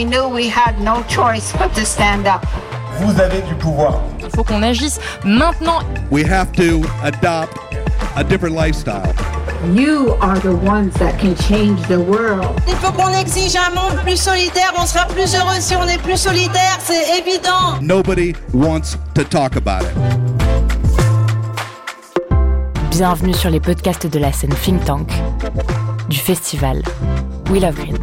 we knew we had no choice but to stand up. Vous avez du pouvoir. Il faut qu'on agisse maintenant. We have to adopt a different lifestyle. You are the ones that can change the world. Il faut qu'on exige un monde plus solidaire. On sera plus heureux si on est plus solidaire, c'est évident. Nobody wants to talk about it. Bienvenue sur les podcasts de la scène Think Tank du festival We Love Green.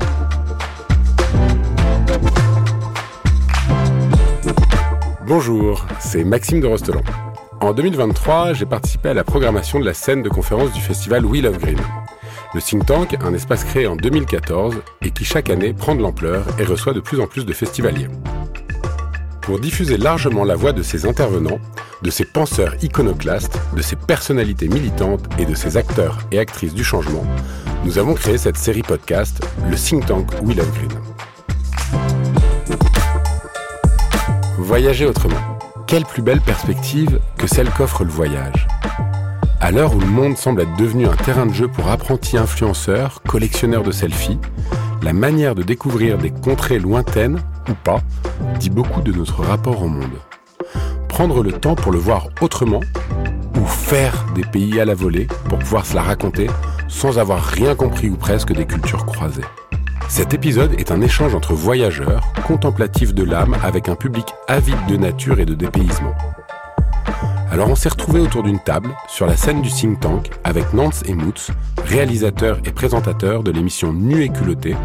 Bonjour, c'est Maxime de Rostelan. En 2023, j'ai participé à la programmation de la scène de conférence du festival We Love Green. Le think tank, un espace créé en 2014 et qui chaque année prend de l'ampleur et reçoit de plus en plus de festivaliers. Pour diffuser largement la voix de ces intervenants, de ces penseurs iconoclastes, de ces personnalités militantes et de ces acteurs et actrices du changement, nous avons créé cette série podcast, le think tank We Love Green. Voyager autrement. Quelle plus belle perspective que celle qu'offre le voyage. À l'heure où le monde semble être devenu un terrain de jeu pour apprentis influenceurs, collectionneurs de selfies, la manière de découvrir des contrées lointaines, ou pas, dit beaucoup de notre rapport au monde. Prendre le temps pour le voir autrement, ou faire des pays à la volée pour pouvoir se la raconter sans avoir rien compris ou presque des cultures croisées. Cet épisode est un échange entre voyageurs, contemplatifs de l'âme, avec un public avide de nature et de dépaysement. Alors on s'est retrouvés autour d'une table, sur la scène du think tank, avec Nance et Moots, réalisateurs et présentateurs de l'émission Nu et culotté,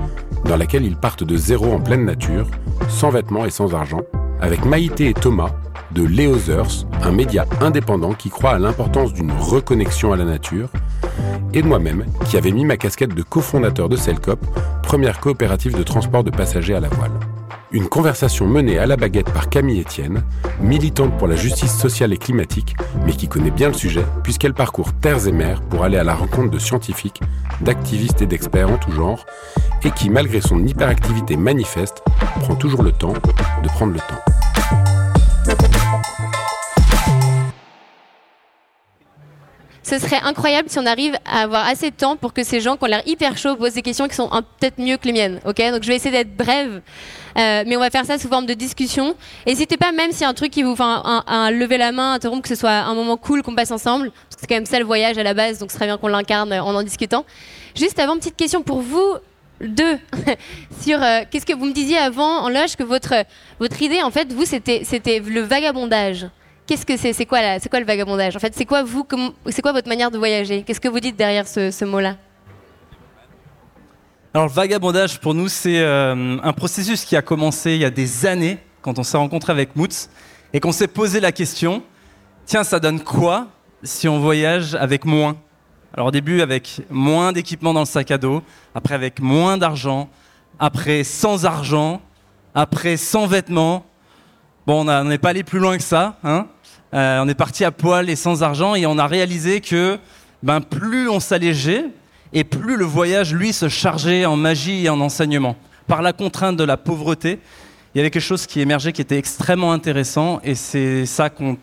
dans laquelle ils partent de zéro en pleine nature, sans vêtements et sans argent, avec Maïté et Thomas, de Leothers, un média indépendant qui croit à l'importance d'une reconnexion à la nature, et moi-même, qui avait mis ma casquette de cofondateur de Cellcop, première coopérative de transport de passagers à la voile. Une conversation menée à la baguette par Camille Etienne, militante pour la justice sociale et climatique, mais qui connaît bien le sujet puisqu'elle parcourt terres et mers pour aller à la rencontre de scientifiques, d'activistes et d'experts en tout genre, et qui, malgré son hyperactivité manifeste, prend toujours le temps de prendre le temps. Ce serait incroyable si on arrive à avoir assez de temps pour que ces gens qui ont l'air hyper chauds posent des questions qui sont peut-être mieux que les miennes. Ok, donc je vais essayer d'être brève, euh, mais on va faire ça sous forme de discussion. N'hésitez pas, même s'il y a un truc qui vous fait un, lever la main, interrompre, que ce soit un moment cool qu'on passe ensemble, c'est quand même ça le voyage à la base, donc ce serait bien qu'on l'incarne en en discutant. Juste avant, petite question pour vous deux sur euh, qu'est-ce que vous me disiez avant en loge que votre votre idée en fait vous c'était le vagabondage. Qu'est-ce que c'est C'est quoi, quoi le vagabondage? En fait, c'est quoi vous C'est quoi votre manière de voyager? Qu'est-ce que vous dites derrière ce, mot-là? Alors le vagabondage pour nous c'est euh, un processus qui a commencé il y a des années quand on s'est rencontré avec Moots et qu'on s'est posé la question tiens ça donne quoi si on voyage avec moins? Alors au début avec moins d'équipement dans le sac à dos, après avec moins d'argent, après sans argent, après sans vêtements. Bon on n'est pas allé plus loin que ça, hein on est parti à poil et sans argent et on a réalisé que ben plus on s'allégeait et plus le voyage, lui, se chargeait en magie et en enseignement. Par la contrainte de la pauvreté, il y avait quelque chose qui émergeait qui était extrêmement intéressant et c'est ça qu'on,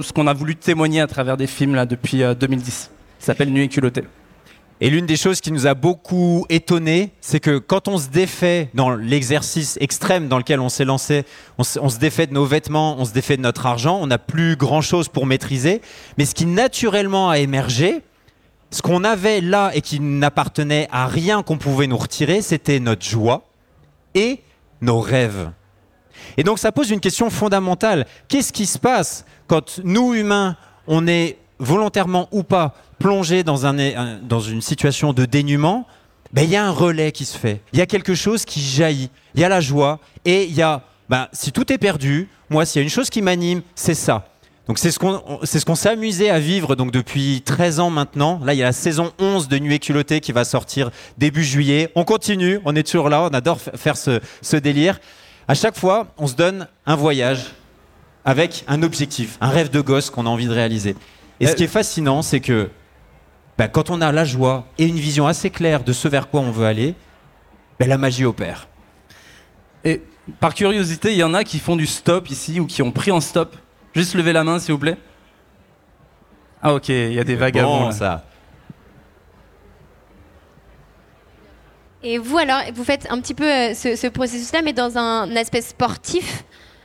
ce qu'on a voulu témoigner à travers des films là, depuis euh, 2010. Ça s'appelle Nuit et culottée. Et l'une des choses qui nous a beaucoup étonné, c'est que quand on se défait dans l'exercice extrême dans lequel on s'est lancé, on se, défait de nos vêtements, on se défait de notre argent, on n'a plus grand-chose pour maîtriser. Mais ce qui naturellement a émergé, ce qu'on avait là et qui n'appartenait à rien qu'on pouvait nous retirer, c'était notre joie et nos rêves. Et donc ça pose une question fondamentale. Qu'est-ce qui se passe quand nous, humains, on est volontairement ou pas plongé dans, un, un- dans une situation de dénuement ben, Il y a un relais qui se fait. Il y a quelque chose qui jaillit. Il y a la joie et il y a, ben, si tout est perdu, moi, s'il y a une chose qui m'anime, c'est ça. Donc c'est ce qu'on s'est amusé à vivre donc depuis 13 ans maintenant. Là, il y a la saison 11 de Nuit culottée qui va sortir début juillet. On continue, on est toujours là, on adore faire ce délire. À chaque fois, on se donne un voyage avec un objectif, un rêve de gosse qu'on a envie de réaliser. Et ce qui est fascinant, c'est que ben, quand on a la joie et une vision assez claire de ce vers quoi on veut aller, ben, la magie opère. Et par curiosité, il y en a qui font du stop ici ou qui ont pris en stop. Juste lever la main, s'il vous plaît. Ah ok, il y a des vagabonds. Bon, ça. Et vous alors, vous faites un petit peu euh, ce, ce processus-là, mais dans un aspect sportif.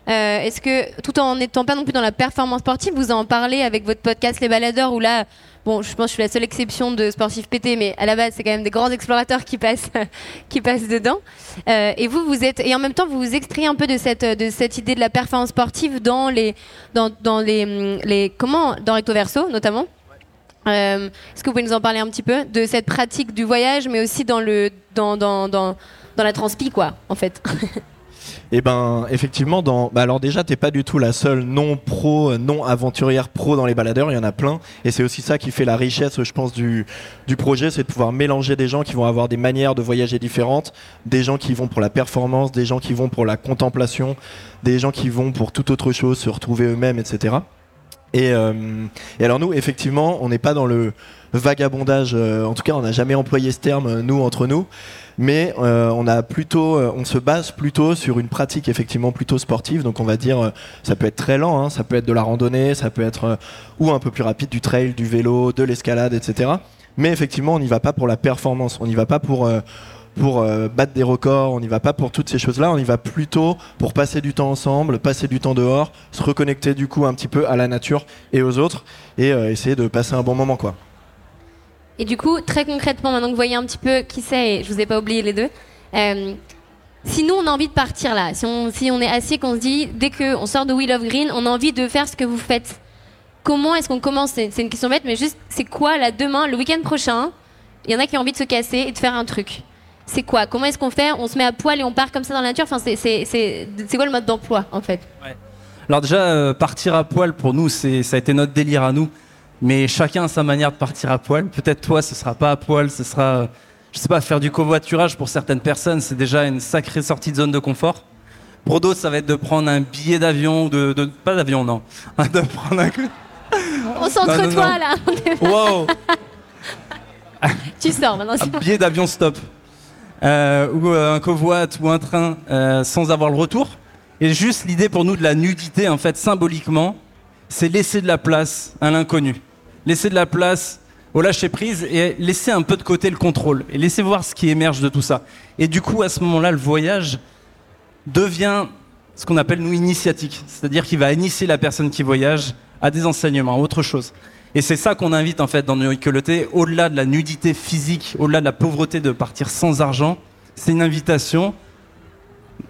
Euh, Est-ce que, tout en n'étant pas non plus dans la performance sportive, vous en parlez avec votre podcast Les Baladeurs, où là, bon, je pense que je suis la seule exception de sportifs pétés, mais à la base, c'est quand même des grands explorateurs qui passent, qui passent dedans. Euh, et vous, vous êtes, et en même temps, vous vous extrayez un peu de cette, de cette idée de la performance sportive dans les, dans, dans les, hum, les, comment, dans Recto Verso, notamment. Euh, Est-ce que vous pouvez nous en parler un petit peu de cette pratique du voyage, mais aussi dans le, dans, dans, dans, dans la transpi, quoi, en fait? Et ben effectivement, dans... bah, alors déjà, t'es pas du tout la seule non pro, non aventurière pro dans les baladeurs. Il y en a plein, et c'est aussi ça qui fait la richesse, je pense, du, du projet, c'est de pouvoir mélanger des gens qui vont avoir des manières de voyager différentes, des gens qui vont pour la performance, des gens qui vont pour la contemplation, des gens qui vont pour toute autre chose, se retrouver eux-mêmes, etc. Et, euh, et alors nous, effectivement, on n'est pas dans le vagabondage. euh, en tout cas, on n'a jamais employé ce terme euh, nous entre nous, mais euh, on a plutôt, on se base plutôt sur une pratique effectivement plutôt sportive. Donc on va dire, ça peut être très lent, hein, ça peut être de la randonnée, ça peut être ou un peu plus rapide du trail, du vélo, de l'escalade, etc. Mais effectivement, on n'y va pas pour la performance. On n'y va pas pour pour euh, battre des records, on n'y va pas pour toutes ces choses-là, on y va plutôt pour passer du temps ensemble, passer du temps dehors, se reconnecter du coup un petit peu à la nature et aux autres et euh, essayer de passer un bon moment quoi. Et du coup, très concrètement, maintenant que vous voyez un petit peu qui c'est, je vous ai pas oublié les deux, euh, si nous on a envie de partir là, si on, est assis qu'on se dit, dès qu'on sort de Wheel of Green, on a envie de faire ce que vous faites, comment est-ce qu'on commence? C'est une question bête, mais juste, c'est quoi là demain, le week-end prochain Il y en a qui ont envie de se casser et de faire un truc? C'est quoi? Comment est-ce qu'on fait? On se met à poil et on part comme ça dans la nature? Enfin, c'est- quoi le mode d'emploi en fait? Alors déjà, euh, partir à poil, pour nous, ça a été notre délire à nous. Mais chacun a sa manière de partir à poil. Peut-être toi, ce sera pas à poil, ce sera, euh, je sais pas, faire du covoiturage pour certaines personnes, c'est déjà une sacrée sortie de zone de confort. Pour d'autres, ça va être de prendre un billet d'avion, de, de- pas d'avion, non, de prendre un. On là Wow, Tu sors maintenant. un billet d'avion stop. Euh, ou euh, un covoit ou un train euh, sans avoir le retour. Et juste l'idée pour nous de la nudité, en fait, symboliquement, c'est laisser de la place à l'inconnu. Laisser de la place au lâcher prise et laisser un peu de côté le contrôle. Et laisser voir ce qui émerge de tout ça. Et du coup, à ce moment-là, le voyage devient ce qu'on appelle nous initiatique. C'est-à-dire qu'il va initier la personne qui voyage à des enseignements, à autre chose. Et c'est ça qu'on invite en fait dans New au-delà de la nudité physique, au-delà de la pauvreté de partir sans argent, c'est une invitation.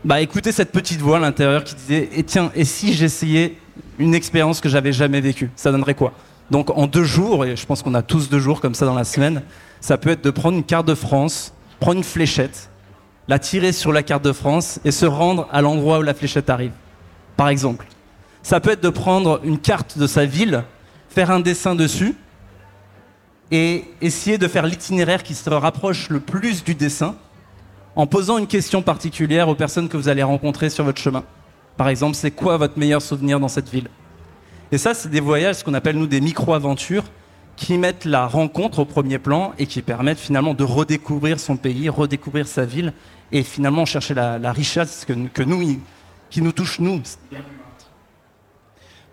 Bah écoutez cette petite voix à l'intérieur qui disait et tiens et si j'essayais une expérience que j'avais jamais vécue, ça donnerait quoi? Donc en deux jours et je pense qu'on a tous deux jours comme ça dans la semaine, ça peut être de prendre une carte de France, prendre une fléchette, la tirer sur la carte de France et se rendre à l'endroit où la fléchette arrive. Par exemple, ça peut être de prendre une carte de sa ville, faire un dessin dessus et essayer de faire l'itinéraire qui se rapproche le plus du dessin en posant une question particulière aux personnes que vous allez rencontrer sur votre chemin. Par exemple, c'est quoi votre meilleur souvenir dans cette ville? Et ça, c'est des voyages, ce qu'on appelle nous des micro-aventures, qui mettent la rencontre au premier plan et qui permettent finalement de redécouvrir son pays, redécouvrir sa ville et finalement chercher la, richesse que nous, qui nous touche nous.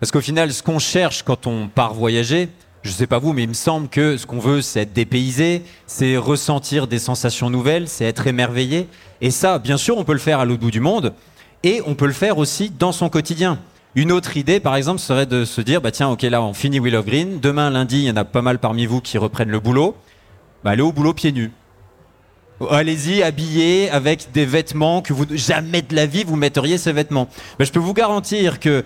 Parce qu'au final, ce qu'on cherche quand on part voyager, je sais pas vous, mais il me semble que ce qu'on veut, c'est être dépaysé, c'est ressentir des sensations nouvelles, c'est être émerveillé. Et ça, bien sûr, on peut le faire à l'autre bout du monde, et on peut le faire aussi dans son quotidien. Une autre idée, par exemple, serait de se dire, bah tiens, ok, là, on finit of Green. Demain, lundi, il y en a pas mal parmi vous qui reprennent le boulot. Bah, allez au boulot pieds nus. Allez-y, habillés avec des vêtements que vous jamais de la vie vous metteriez ces vêtements. Bah, je peux vous garantir que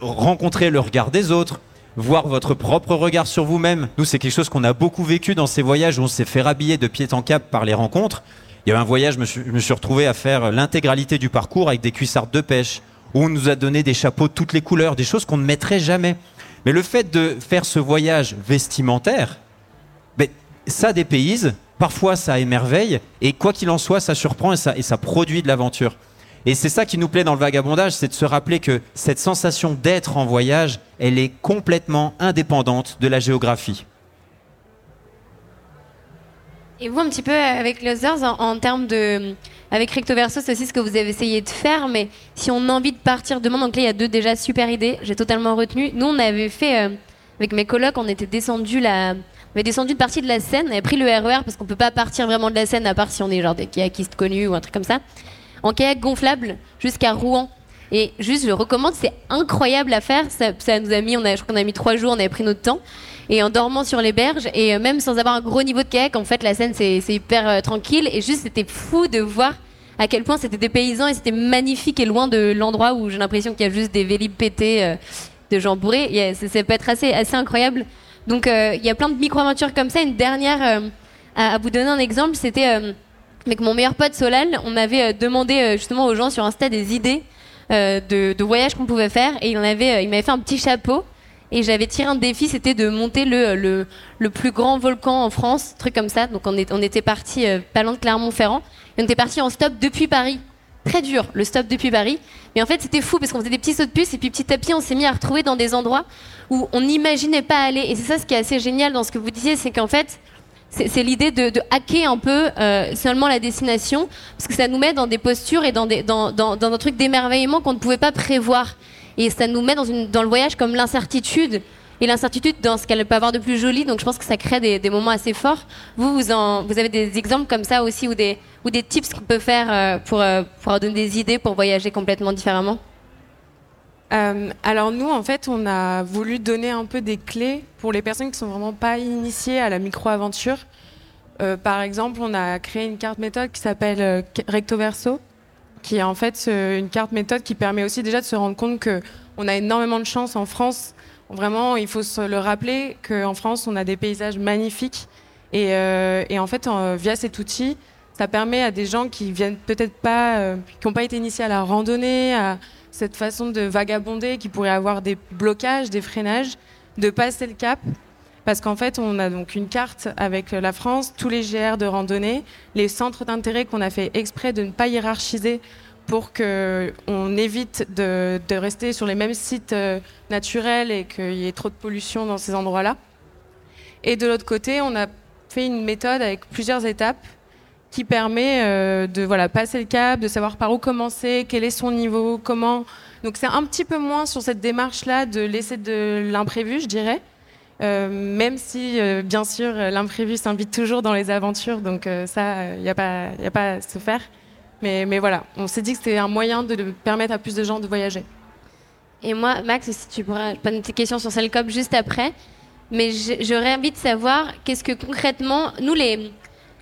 rencontrer le regard des autres, voir votre propre regard sur vous-même. Nous, c'est quelque chose qu'on a beaucoup vécu dans ces voyages où on s'est fait rhabiller de pied en cap par les rencontres. Il y avait un voyage, je me suis, je me suis retrouvé à faire l'intégralité du parcours avec des cuissardes de pêche, où on nous a donné des chapeaux de toutes les couleurs, des choses qu'on ne mettrait jamais. Mais le fait de faire ce voyage vestimentaire, ben, ça dépayse, parfois ça émerveille, et quoi qu'il en soit, ça surprend et ça produit de l'aventure. Et c'est ça qui nous plaît dans le vagabondage, c'est de se rappeler que cette sensation d'être en voyage, elle est complètement indépendante de la géographie. Et vous, un petit peu euh, avec les Others, en, en termes de. Avec Recto Verso, c'est aussi ce que vous avez essayé de faire, mais si on a envie de partir demain, donc là, il y a deux déjà super idées, j'ai totalement retenu. Nous, on avait fait, euh, avec mes colocs, on était descendu la, On avait descendu une partie de la Seine, on avait pris le RER parce qu'on peut pas partir vraiment de la Seine à part si on est genre des kayakistes connus ou un truc comme ça. En kayak gonflable jusqu'à Rouen. Et juste, je recommande, c'est incroyable à faire. Ça, nous a mis, on je crois qu'on a mis trois jours, on avait pris notre temps. Et en dormant sur les berges, et euh, même sans avoir un gros niveau de kayak, en fait, la Seine, c'est hyper euh, tranquille. Et juste, c'était fou de voir à quel point c'était des paysans et c'était magnifique et loin de l'endroit où j'ai l'impression qu'il y a juste des vélib pétés euh, de gens bourrés. Il y a- ça, peut être assez, assez incroyable. Donc, il y a plein de micro-aventures comme ça. Une dernière, à vous donner un exemple, c'était euh, avec mon meilleur pote Solal, on avait euh, demandé euh, justement aux gens sur Insta des idées euh, de, voyages qu'on pouvait faire et il, m'avait fait un petit chapeau et j'avais tiré un défi, c'était de monter le, plus grand volcan en France, truc comme ça. Donc on, on était parti pas loin de Clermont-Ferrand et on était parti en stop depuis Paris. Très dur, le stop depuis Paris. Mais en fait, c'était fou parce qu'on faisait des petits sauts de puce et puis petit à petit, on s'est mis à retrouver dans des endroits où on n'imaginait pas aller. Et c'est ça ce qui est assez génial dans ce que vous disiez, c'est qu'en fait, c'est l'idée de, hacker un peu euh, seulement la destination, parce que ça nous met dans des postures et dans, des, dans, un truc d'émerveillement qu'on ne pouvait pas prévoir. Et ça nous met dans, le voyage comme l'incertitude. Et l'incertitude dans ce qu'elle peut avoir de plus joli, donc je pense que ça crée des, moments assez forts. Vous, vous, avez des exemples comme ça aussi, ou des, tips qu'on peut faire euh, euh, pour donner des idées pour voyager complètement différemment? Euh, alors nous, en fait, on a voulu donner un peu des clés pour les personnes qui sont vraiment pas initiées à la micro-aventure. Euh, par exemple, on a créé une carte méthode qui s'appelle euh, Recto Verso, qui est en fait une carte méthode qui permet aussi déjà de se rendre compte que on a énormément de chance en France. Vraiment, il faut se le rappeler qu'en France, on a des paysages magnifiques. Et, en fait, via cet outil, ça permet à des gens qui viennent peut-être pas, qui n'ont pas été initiés à la randonnée, à cette façon de vagabonder, qui pourraient avoir des blocages, des freinages, de passer le cap. Parce qu'en fait, on a donc une carte avec la France, tous les GR de randonnée, les centres d'intérêt qu'on a fait exprès de ne pas hiérarchiser pour qu'on évite de, de rester sur les mêmes sites euh, naturels et qu'il y ait trop de pollution dans ces endroits-là. Et de l'autre côté, on a fait une méthode avec plusieurs étapes qui permet euh, de voilà, passer le cap, de savoir par où commencer, quel est son niveau, comment. Donc c'est un petit peu moins sur cette démarche-là de laisser de l'imprévu, je dirais. Euh, même si, euh, bien sûr, l'imprévu s'invite toujours dans les aventures, donc ça, il n'y a, pas- y a pas à se faire. Mais, mais voilà, on s'est dit que c'était un moyen de, permettre à plus de gens de voyager. Et moi, Max, si tu pourras poser une petite question sur Cellcop juste après. Mais j'aurais envie de savoir qu'est-ce que concrètement, nous, les,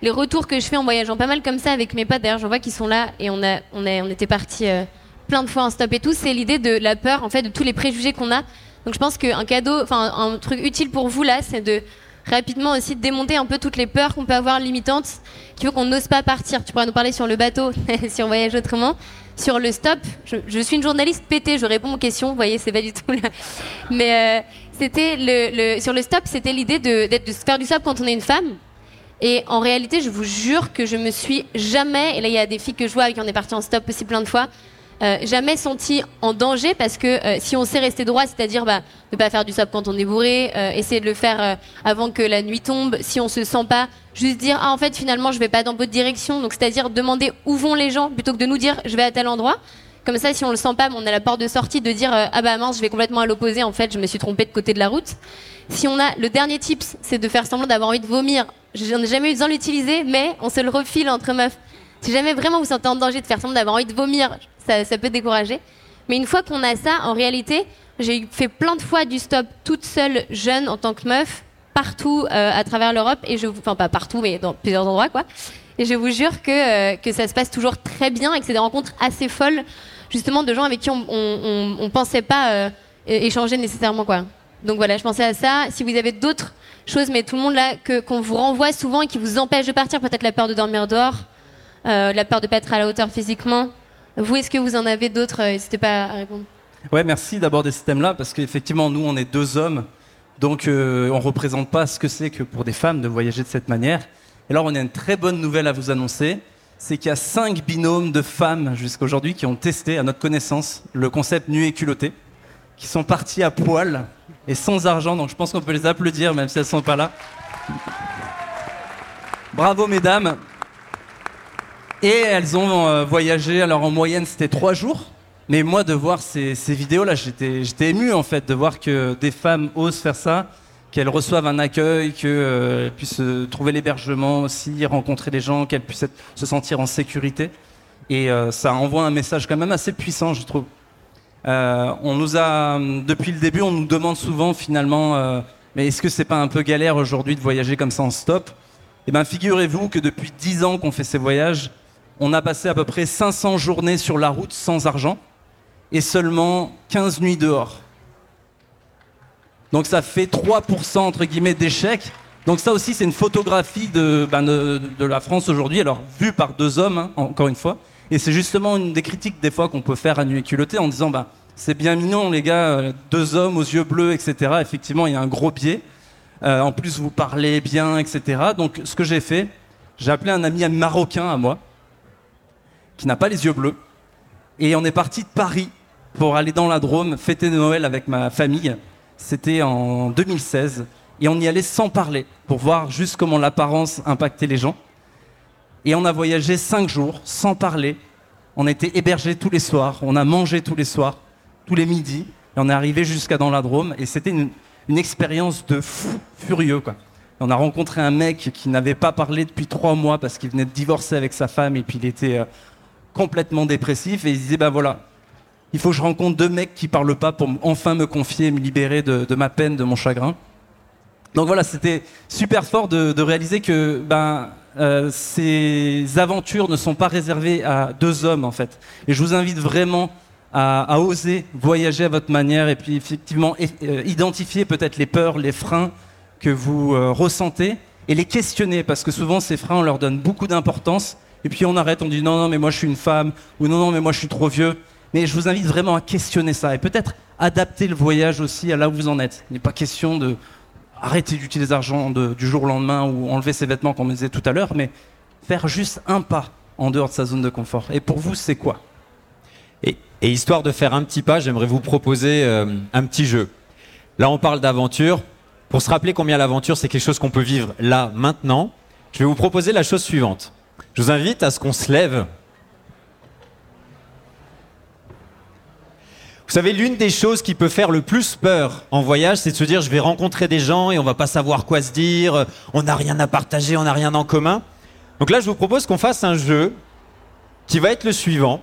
les retours que je fais en voyageant pas mal comme ça avec mes potes, d'ailleurs, j'en vois qui sont là et on, a, on, a, on était partis euh, plein de fois en stop et tout, c'est l'idée de la peur, en fait, de tous les préjugés qu'on a. Donc je pense qu'un cadeau, enfin, un truc utile pour vous là, c'est de rapidement aussi démonter un peu toutes les peurs qu'on peut avoir limitantes, qui font qu'on n'ose pas partir. Tu pourras nous parler sur le bateau, si on voyage autrement. Sur le stop, je, suis une journaliste pétée, je réponds aux questions, vous voyez, c'est pas du tout là. Mais euh, c'était le, le- sur le stop, c'était l'idée de, de se faire du stop quand on est une femme. Et en réalité, je vous jure que je me suis jamais, et là il y a des filles que je vois avec qui on est parti en stop aussi plein de fois, euh, jamais sentie en danger parce que euh, si on sait rester droit, c'est-à-dire bah, ne pas faire du stop quand on est bourré, euh, essayer de le faire avant que la nuit tombe, si on se sent pas, juste dire ah en fait finalement je vais pas dans votre direction, donc c'est-à-dire demander où vont les gens plutôt que de nous dire je vais à tel endroit. Comme ça, si on le sent pas, on a la porte de sortie de dire ah bah mince, je vais complètement à l'opposé. En fait, je me suis trompée de côté de la route. Si on a le dernier tips, c'est de faire semblant d'avoir envie de vomir. J'en ai jamais eu besoin de l'utiliser, mais on se le refile entre meufs. Si jamais vraiment vous sentez en danger de faire semblant d'avoir envie de vomir, ça, peut décourager. Mais une fois qu'on a ça, en réalité, j'ai fait plein de fois du stop toute seule, jeune, en tant que meuf, partout euh, à travers l'Europe, et je, enfin pas partout, mais dans plusieurs endroits, quoi. Et je vous jure que, euh, que ça se passe toujours très bien et que c'est des rencontres assez folles, justement, de gens avec qui on, on, on- on pensait pas euh, échanger nécessairement, quoi. Donc voilà, je pensais à ça. Si vous avez d'autres choses, mais tout le monde là, que, qu'on vous renvoie souvent et qui vous empêche de partir, peut-être la peur de dormir dehors, euh, la peur de pas être à la hauteur physiquement. Vous, est-ce que vous en avez d'autres euh, N'hésitez pas à répondre. Ouais, merci d'aborder ce thème-là parce qu'effectivement, nous, on est deux hommes, donc euh, on représente pas ce que c'est que pour des femmes de voyager de cette manière. Et alors, on a une très bonne nouvelle à vous annoncer, c'est qu'il y a cinq binômes de femmes jusqu'à aujourd'hui qui ont testé, à notre connaissance, le concept nu et culotté, qui sont partis à poil et sans argent. Donc, je pense qu'on peut les applaudir, même si elles sont pas là. Bravo, mesdames. Et elles ont euh, voyagé, alors en moyenne c'était trois jours. Mais moi de voir ces, vidéos-là, j'étais j'étais ému en fait de voir que des femmes osent faire ça, qu'elles reçoivent un accueil, qu'elles puissent euh, trouver l'hébergement aussi, rencontrer des gens, qu'elles puissent se sentir en sécurité. Et euh, ça envoie un message quand même assez puissant, je trouve. Euh, on nous a, depuis le début, on nous demande souvent finalement, euh, mais est-ce que c'est pas un peu galère aujourd'hui de voyager comme ça en stop? Eh bien, figurez-vous que depuis 10 ans qu'on fait ces voyages, on a passé à peu près 500 journées sur la route sans argent et seulement 15 nuits dehors. Donc ça fait 3% entre guillemets d'échecs. Donc ça aussi c'est une photographie de, ben, la France aujourd'hui, alors vue par deux hommes, hein, encore une fois. Et c'est justement une des critiques des fois qu'on peut faire à Nuit et Culotté en disant bah, c'est bien mignon les gars, euh, deux hommes aux yeux bleus, etc. Effectivement il y a un gros biais. Euh, en plus vous parlez bien, etc. Donc ce que j'ai fait, j'ai appelé un ami marocain à moi, qui n'a pas les yeux bleus. Et on est parti de Paris pour aller dans la Drôme fêter Noël avec ma famille. C'était en 2016. Et on y allait sans parler, pour voir juste comment l'apparence impactait les gens. Et on a voyagé cinq jours sans parler. On était hébergés tous les soirs, on a mangé tous les soirs, tous les midis. Et on est arrivé jusqu'à dans la Drôme. Et c'était une, expérience de fou furieux. Quoi. On a rencontré un mec qui n'avait pas parlé depuis trois mois parce qu'il venait de divorcer avec sa femme et puis il était euh, complètement dépressif. Et il disait, ben voilà, il faut que je rencontre deux mecs qui parlent pas pour enfin me confier et me libérer de, de ma peine, de mon chagrin. Donc voilà, c'était super fort de, de réaliser que ben, euh, ces aventures ne sont pas réservées à deux hommes en fait. Et je vous invite vraiment à, oser voyager à votre manière et puis effectivement euh, identifier peut-être les peurs, les freins que vous euh, ressentez et les questionner parce que souvent ces freins on leur donne beaucoup d'importance et puis on arrête, on dit non non mais moi je suis une femme ou non non mais moi je suis trop vieux. Mais je vous invite vraiment à questionner ça et peut-être adapter le voyage aussi à là où vous en êtes. Il n'est pas question de arrêter d'utiliser l'argent du jour au lendemain ou enlever ses vêtements comme on disait tout à l'heure, mais faire juste un pas en dehors de sa zone de confort. Et pour vous, c'est quoi? Et, et histoire de faire un petit pas, j'aimerais vous proposer euh, un petit jeu. Là, on parle d'aventure. Pour se rappeler combien l'aventure, c'est quelque chose qu'on peut vivre là, maintenant, je vais vous proposer la chose suivante. Je vous invite à ce qu'on se lève. Vous savez, l'une des choses qui peut faire le plus peur en voyage, c'est de se dire je vais rencontrer des gens et on va pas savoir quoi se dire, on n'a rien à partager, on n'a rien en commun. Donc là, je vous propose qu'on fasse un jeu qui va être le suivant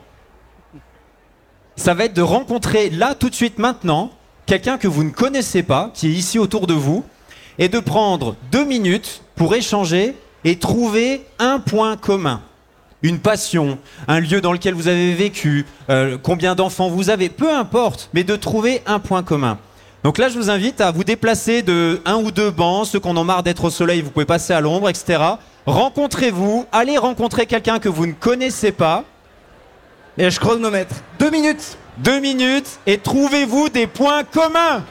ça va être de rencontrer là, tout de suite, maintenant, quelqu'un que vous ne connaissez pas, qui est ici autour de vous, et de prendre deux minutes pour échanger et trouver un point commun. Une passion, un lieu dans lequel vous avez vécu, euh, combien d'enfants vous avez, peu importe, mais de trouver un point commun. Donc là, je vous invite à vous déplacer de un ou deux bancs, ceux qu'on en marre d'être au soleil, vous pouvez passer à l'ombre, etc. Rencontrez-vous, allez rencontrer quelqu'un que vous ne connaissez pas. Et je chronomètre. Deux minutes. Deux minutes et trouvez-vous des points communs.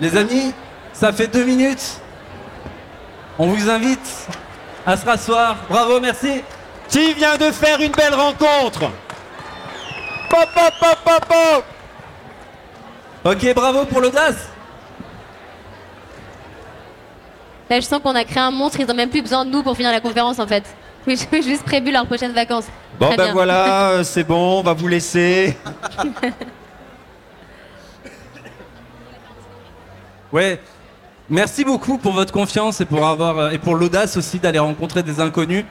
Les amis, ça fait deux minutes. On vous invite à se rasseoir. Bravo, merci. Qui vient de faire une belle rencontre? Pop, pop, pop, pop, pop Ok, bravo pour l'audace. Là, je sens qu'on a créé un monstre, ils n'ont même plus besoin de nous pour finir la conférence en fait. J'ai juste prévu leurs prochaines vacances. Bon Très ben bien. voilà, euh, c'est bon, on va vous laisser. Ouais. Merci beaucoup pour votre confiance et pour avoir euh, et pour l'audace aussi d'aller rencontrer des inconnus.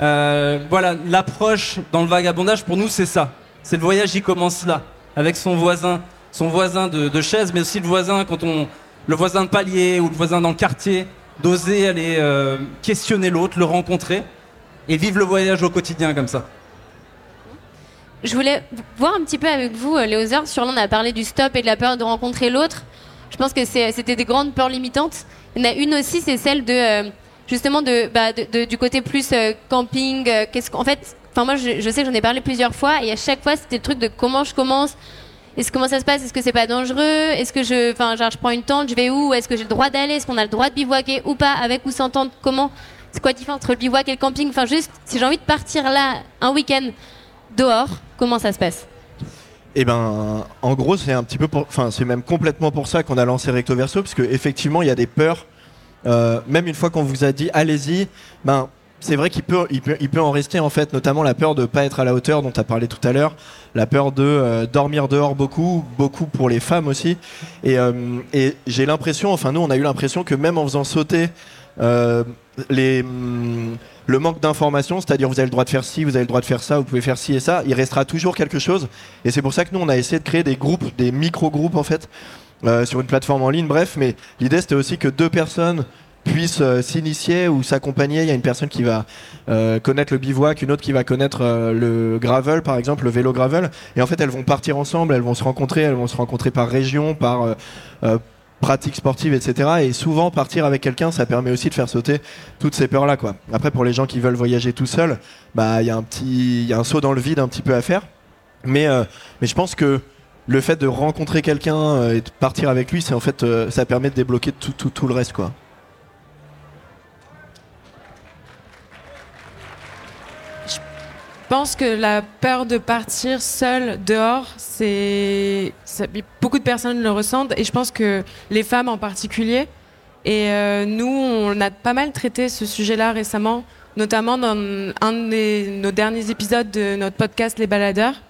Euh, voilà, l'approche dans le vagabondage pour nous c'est ça. C'est le voyage, il commence là, avec son voisin, son voisin de, de chaise, mais aussi le voisin quand on, le voisin de palier ou le voisin dans le quartier, d'oser aller euh, questionner l'autre, le rencontrer et vivre le voyage au quotidien comme ça. Je voulais voir un petit peu avec vous, euh, les Other, sur là on a parlé du stop et de la peur de rencontrer l'autre. Je pense que c'était des grandes peurs limitantes. Il y en a une aussi, c'est celle de euh, justement bah, de- de- du côté plus euh, camping. euh, Qu'est-ce fait, enfin moi je, je sais que j'en ai parlé plusieurs fois et à chaque fois c'était le truc de comment je commence. Est-ce comment ça se passe? Est-ce que c'est pas dangereux? Est-ce que je, enfin genre je prends une tente, je vais où? Est-ce que j'ai le droit d'aller? Est-ce qu'on a le droit de bivouaquer ou pas? Avec ou sans tente? Comment? C'est quoi la différence entre le bivouac et le camping? Enfin juste, si j'ai envie de partir là un week-end dehors, comment ça se passe? Eh ben, en gros, c'est un petit peu, enfin, c'est même complètement pour ça qu'on a lancé Recto Verso, parce que effectivement, il y a des peurs. Euh, même une fois qu'on vous a dit, allez-y, ben, c'est vrai qu'il peut, il peut, il peut en rester en fait, notamment la peur de pas être à la hauteur dont tu as parlé tout à l'heure, la peur de euh, dormir dehors beaucoup, beaucoup pour les femmes aussi. Et, euh, et j'ai l'impression, enfin nous on a eu l'impression que même en faisant sauter les, hum, le manque d'information, c'est-à-dire vous avez le droit de faire ci, vous avez le droit de faire ça, vous pouvez faire ci et ça, il restera toujours quelque chose. Et c'est pour ça que nous on a essayé de créer des groupes, des micro-groupes en fait, euh, sur une plateforme en ligne, bref, mais l'idée c'était aussi que deux personnes puissent euh, s'initier ou s'accompagner. Il y a une personne qui va euh, connaître le bivouac, une autre qui va connaître le gravel, par exemple, le vélo gravel. Et en fait, elles vont partir ensemble, elles vont se rencontrer, elles vont se rencontrer par région, par pratique sportive, etc. Et souvent, partir avec quelqu'un, ça permet aussi de faire sauter toutes ces peurs-là. Quoi. Après, pour les gens qui veulent voyager tout seuls, bah, il y a un petit, y a un saut dans le vide un petit peu à faire. Mais, euh, mais je pense que le fait de rencontrer quelqu'un euh, et de partir avec lui, c'est en fait, euh, ça permet de débloquer tout, tout, tout le reste, quoi. Pense que la peur de partir seule dehors, c'est beaucoup de personnes le ressentent et je pense que les femmes en particulier. Et euh, nous, on a pas mal traité ce sujet-là récemment, notamment dans un de nos derniers épisodes de notre podcast Les Baladeurs.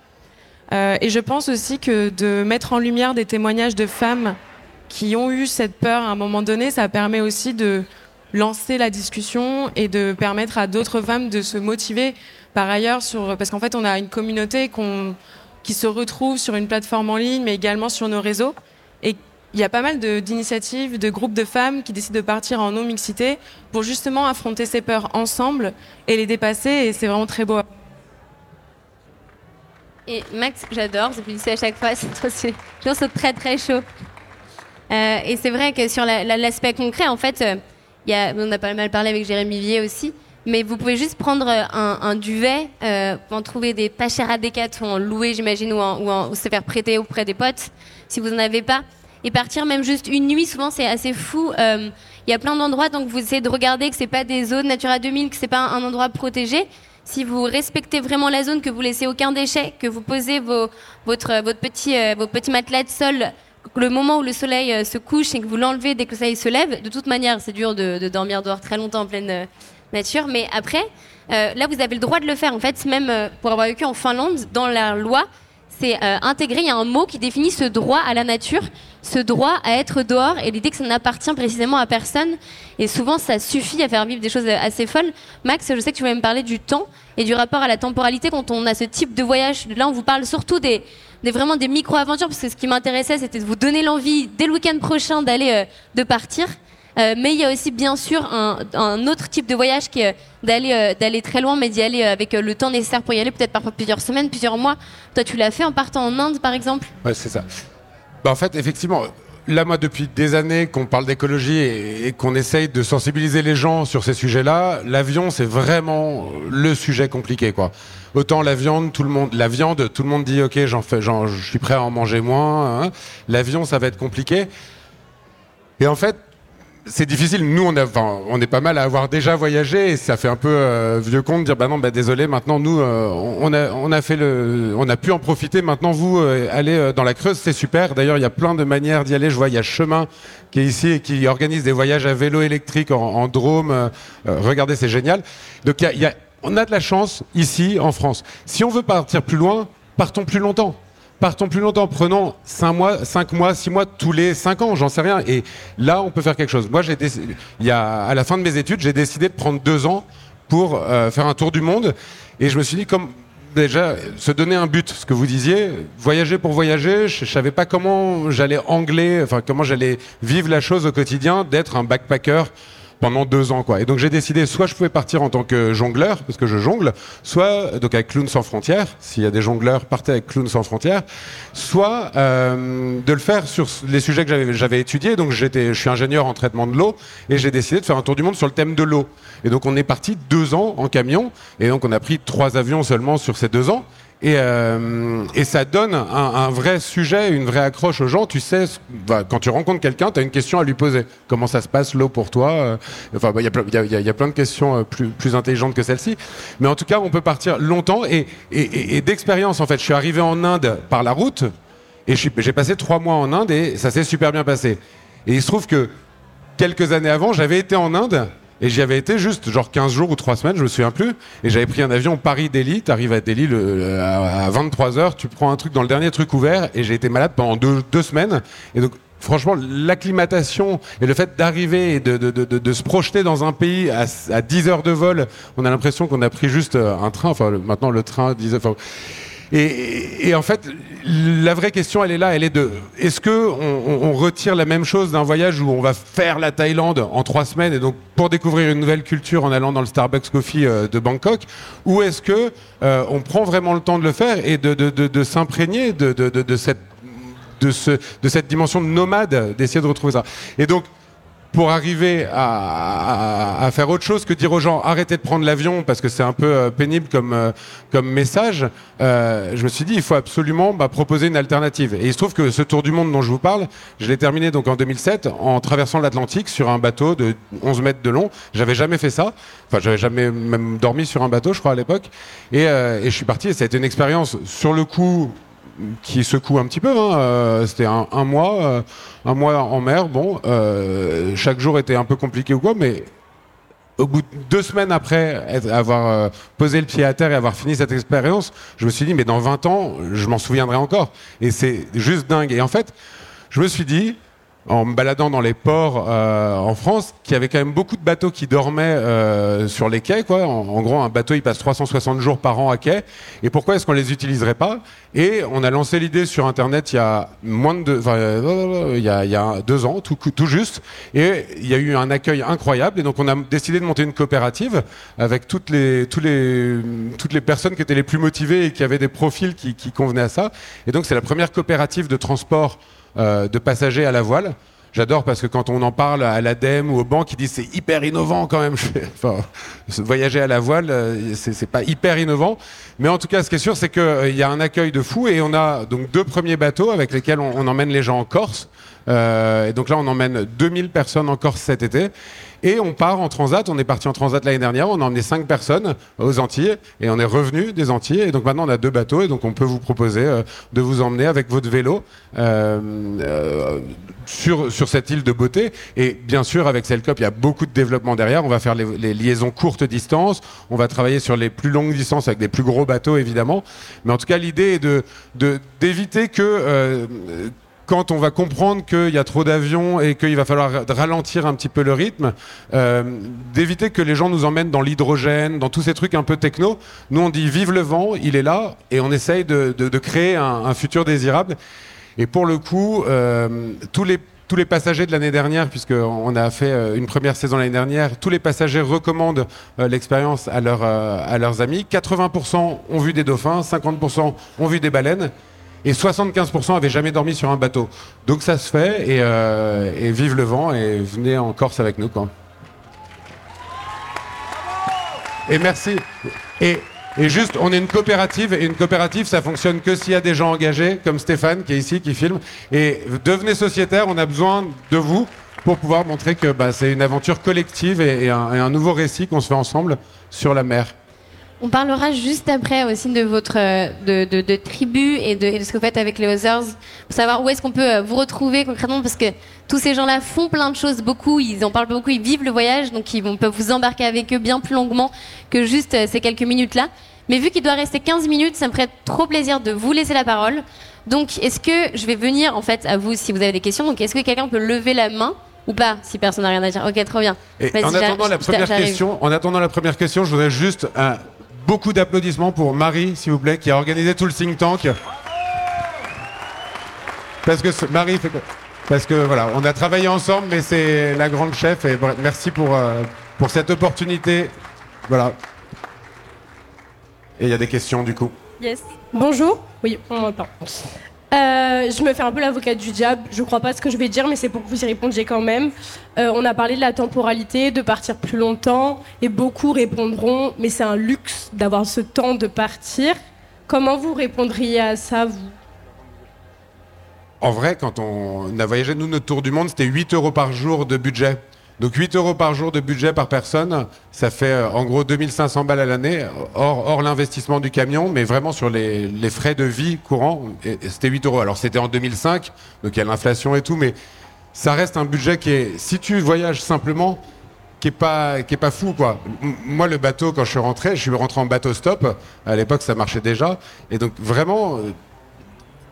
Euh, et je pense aussi que de mettre en lumière des témoignages de femmes qui ont eu cette peur à un moment donné, ça permet aussi de lancer la discussion et de permettre à d'autres femmes de se motiver par ailleurs parce qu'en fait on a une communauté qui se retrouve sur une plateforme en ligne mais également sur nos réseaux et il y a pas mal d'initiatives, de, groupes de femmes qui décident de partir en non-mixité pour justement affronter ces peurs ensemble et les dépasser et c'est vraiment très beau. Et Max, j'adore, je le à chaque fois, c'est ça très très chaud. Euh, et c'est vrai que sur la- la- l'aspect concret, en fait, euh, on a pas mal parlé avec Jérémy Vier aussi, mais vous pouvez juste prendre euh, un, duvet, euh, en trouver des pas chers à Decat ou en louer, j'imagine, ou, se faire prêter auprès des potes, si vous n'en avez pas. Et partir même juste une nuit, souvent c'est assez fou. Euh, Il y a plein d'endroits, donc vous essayez de regarder que c'est pas des zones Natura 2000, que c'est pas un, endroit protégé. Si vous respectez vraiment la zone, que vous laissez aucun déchet, que vous posez vos, votre, petit, euh, vos petits matelas de sol le moment où le soleil se couche et que vous l'enlevez dès que le soleil se lève, de toute manière, c'est dur de, dormir dehors très longtemps en pleine nature, mais après, euh, là, vous avez le droit de le faire. En fait, même euh, pour avoir vécu en Finlande, dans la loi, c'est euh, intégré, il y a un mot qui définit ce droit à la nature, ce droit à être dehors, et l'idée que ça n'appartient précisément à personne. Et souvent, ça suffit à faire vivre des choses assez folles. Max, je sais que tu voulais me parler du temps et du rapport à la temporalité quand on a ce type de voyage. Là, on vous parle surtout des, des vraiment des micro-aventures, parce que ce qui m'intéressait, c'était de vous donner l'envie dès le week-end prochain d'aller, de partir. Euh, mais il y a aussi bien sûr un, autre type de voyage qui est d'aller euh, d'aller très loin, mais d'y aller avec euh, le temps nécessaire pour y aller, peut-être parfois plusieurs semaines, plusieurs mois. Toi, tu l'as fait en partant en Inde, par exemple? Ouais, c'est ça. Bah, en fait, effectivement, là, moi, depuis des années qu'on parle d'écologie et, qu'on essaye de sensibiliser les gens sur ces sujets-là, l'avion, c'est vraiment le sujet compliqué, quoi. Autant la viande, tout le monde, la viande, tout le monde dit, ok, j'en fais, je suis prêt à en manger moins. hein. L'avion, ça va être compliqué. Et en fait, c'est difficile. Nous, on, on est pas mal à avoir déjà voyagé et ça fait un peu euh, vieux con de dire bah non, bah désolé. Maintenant, nous, euh, on a, fait le, on a pu en profiter. Maintenant, vous, euh, allez dans la Creuse, c'est super. D'ailleurs, il y a plein de manières d'y aller. Je vois, il y a Chemin qui est ici et qui organise des voyages à vélo électrique en, drôme. Regardez, c'est génial. Donc, y a- on a de la chance ici en France. Si on veut partir plus loin, partons plus longtemps. Partons plus longtemps, prenons 5 mois, 5 mois, 6 mois tous les 5 ans, j'en sais rien. Et là, on peut faire quelque chose. Moi, j'ai déc- il y a, à la fin de mes études, j'ai décidé de prendre 2 ans pour euh, faire un tour du monde. Et je me suis dit, comme déjà, se donner un but, ce que vous disiez, voyager pour voyager, je, je savais pas comment j'allais angler, enfin comment j'allais vivre la chose au quotidien, d'être un backpacker pendant deux ans quoi. Et donc j'ai décidé soit je pouvais partir en tant que jongleur parce que je jongle, soit donc avec Clowns sans frontières, s'il y a des jongleurs partez avec Clowns sans frontières, soit euh, de le faire sur les sujets que j'avais étudiés. Donc j'étais je suis ingénieur en traitement de l'eau et j'ai décidé de faire un tour du monde sur le thème de l'eau. Et donc on est parti deux ans en camion et donc on a pris trois avions seulement sur ces deux ans. Et, euh, et ça donne un, vrai sujet, une vraie accroche aux gens. Tu sais, bah, quand tu rencontres quelqu'un, tu as une question à lui poser. Comment ça se passe l'eau pour toi Euh, Enfin, bah, il y, a plein- de questions euh, plus, intelligentes que celle-ci. Mais en tout cas, on peut partir longtemps. Et, et- d'expérience, en fait, je suis arrivé en Inde par la route. Et j'ai passé trois mois en Inde et ça s'est super bien passé. Et il se trouve que quelques années avant, j'avais été en Inde Et j'y avais été juste genre 15 jours ou 3 semaines, je me souviens plus. Et j'avais pris un avion Paris-Delhi. T'arrives à Delhi à 23h, tu prends un truc dans le dernier truc ouvert. Et j'ai été malade pendant deux, deux semaines. Et donc, franchement, l'acclimatation et le fait d'arriver et de, de, de, de, se projeter dans un pays à, à 10 heures de vol, on a l'impression qu'on a pris juste euh, un train. Enfin, maintenant, le train, 10 heures. Et, en fait, la vraie question, elle est là, elle est de est-ce que on, retire la même chose d'un voyage où on va faire la Thaïlande en trois semaines et donc pour découvrir une nouvelle culture en allant dans le Starbucks Coffee euh, de Bangkok, ou est-ce que euh, on prend vraiment le temps de le faire et de, s'imprégner de, cette de, de dimension de nomade, d'essayer de retrouver ça? Et donc, pour arriver à, faire autre chose que dire aux gens arrêtez de prendre l'avion parce que c'est un peu euh, pénible comme, euh, comme message, euh, je me suis dit il faut absolument bah, proposer une alternative. Et il se trouve que ce tour du monde dont je vous parle, je l'ai terminé donc en 2007 en traversant l'Atlantique sur un bateau de 11 mètres de long. J'avais jamais fait ça. Enfin, j'avais jamais même dormi sur un bateau, je crois à l'époque. Et, et je suis parti. Et ça a été une expérience sur le coup qui secoue un petit peu. hein. Euh, C'était un, mois, euh, un mois en mer. Bon, euh, chaque jour était un peu compliqué ou quoi, mais au bout de deux semaines après avoir posé le pied à terre et avoir fini cette expérience, je me suis dit, mais dans 20 ans, je m'en souviendrai encore. Et c'est juste dingue. Et en fait, je me suis dit, en me baladant dans les ports euh, en France, qu'il y avait quand même beaucoup de bateaux qui dormaient euh, sur les quais. Quoi. En, gros, un bateau, il passe 360 jours par an à quai. Et pourquoi est-ce qu'on les utiliserait pas? Et on a lancé l'idée sur Internet il y a moins de deux, enfin, euh, il y a, deux ans, tout, juste. Et il y a eu un accueil incroyable. Et donc, on a décidé de monter une coopérative avec toutes les, les, toutes les personnes qui étaient les plus motivées et qui avaient des profils qui, qui convenaient à ça. Et donc, c'est la première coopérative de transport de passagers à la voile. J'adore parce que quand on en parle à l'ADEME ou aux banques, ils disent c'est hyper innovant quand même. Voyager à la voile, euh, c'est pas hyper innovant. Mais en tout cas, ce qui est sûr, c'est qu'il y a un accueil de fou et on a donc deux premiers bateaux avec lesquels on, on emmène les gens en Corse. Euh, et donc là, on emmène 2000 personnes en Corse cet été. Et on part en transat. On est parti en transat l'année dernière. On a emmené 5 personnes aux Antilles et on est revenu des Antilles. Et donc maintenant, on a deux bateaux et donc on peut vous proposer euh, de vous emmener avec votre vélo euh, euh, sur, sur cette île de beauté. Et bien sûr, avec Cellcop, il y a beaucoup de développement derrière. On va faire les, liaisons courtes distances. On va travailler sur les plus longues distances avec des plus gros bateaux, évidemment. Mais en tout cas, l'idée est de d'éviter que quand on va comprendre qu'il y a trop d'avions et qu'il va falloir ralentir un petit peu le rythme, euh, d'éviter que les gens nous emmènent dans l'hydrogène, dans tous ces trucs un peu techno. Nous, on dit vive le vent, il est là, et on essaye de, créer un, futur désirable. Et pour le coup, euh, tous les passagers de l'année dernière, puisqu'on a fait euh, une première saison l'année dernière, tous les passagers recommandent l'expérience à leurs amis. 80% ont vu des dauphins, 50% ont vu des baleines, et 75% avaient jamais dormi sur un bateau. Donc ça se fait, et, euh, et vive le vent, et venez en Corse avec nous. Quoi. Et merci. Et, et juste, on est une coopérative, et une coopérative, ça fonctionne que s'il y a des gens engagés, comme Stéphane qui est ici, qui filme. Et devenez sociétaire, on a besoin de vous pour pouvoir montrer que bah, c'est une aventure collective et, un, et un nouveau récit qu'on se fait ensemble sur la mer. On parlera juste après aussi de votre euh, de, de, de tribu et de, et de ce que vous faites avec les Others pour savoir où est-ce qu'on peut euh, vous retrouver concrètement parce que tous ces gens-là font plein de choses beaucoup, ils en parlent beaucoup, ils vivent le voyage donc ils vont, peuvent vous embarquer avec eux bien plus longuement que juste euh, ces quelques minutes-là. Mais vu qu'il doit rester 15 minutes, ça me ferait trop plaisir de vous laisser la parole. Donc est-ce que je vais venir en fait à vous si vous avez des questions. Donc est-ce que quelqu'un peut lever la main ou pas si personne n'a rien à dire Ok, trop bien. Et en attendant la première question, en attendant la première question, je voudrais juste un, beaucoup d'applaudissements pour Marie, s'il vous plaît, qui a organisé tout le think tank. Parce que ce- Marie parce que voilà, on a travaillé ensemble, mais c'est la grande chef et bref, merci pour euh, pour cette opportunité. Voilà. Et il y a des questions du coup? Yes. Bonjour. Oui, on m'entend. Euh, je me fais un peu l'avocate du diable. Je crois pas ce que je vais dire, mais c'est pour que vous y répondiez quand même. Euh, on a parlé de la temporalité, de partir plus longtemps, et beaucoup répondront, mais c'est un luxe d'avoir ce temps de partir. Comment vous répondriez à ça, vous? En vrai, quand on a voyagé, nous, notre tour du monde, c'était 8 euros par jour de budget. Donc 8 euros par jour de budget par personne, ça fait euh, en gros 2500 balles à l'année, hors, l'investissement du camion, mais vraiment sur les, frais de vie courants, c'était 8 euros. Alors c'était en 2005, donc il y a l'inflation et tout, mais ça reste un budget qui est, si tu voyages simplement, qui est pas fou quoi. Moi le bateau quand je suis rentré, je suis rentré en bateau stop. À l'époque ça marchait déjà et donc vraiment euh,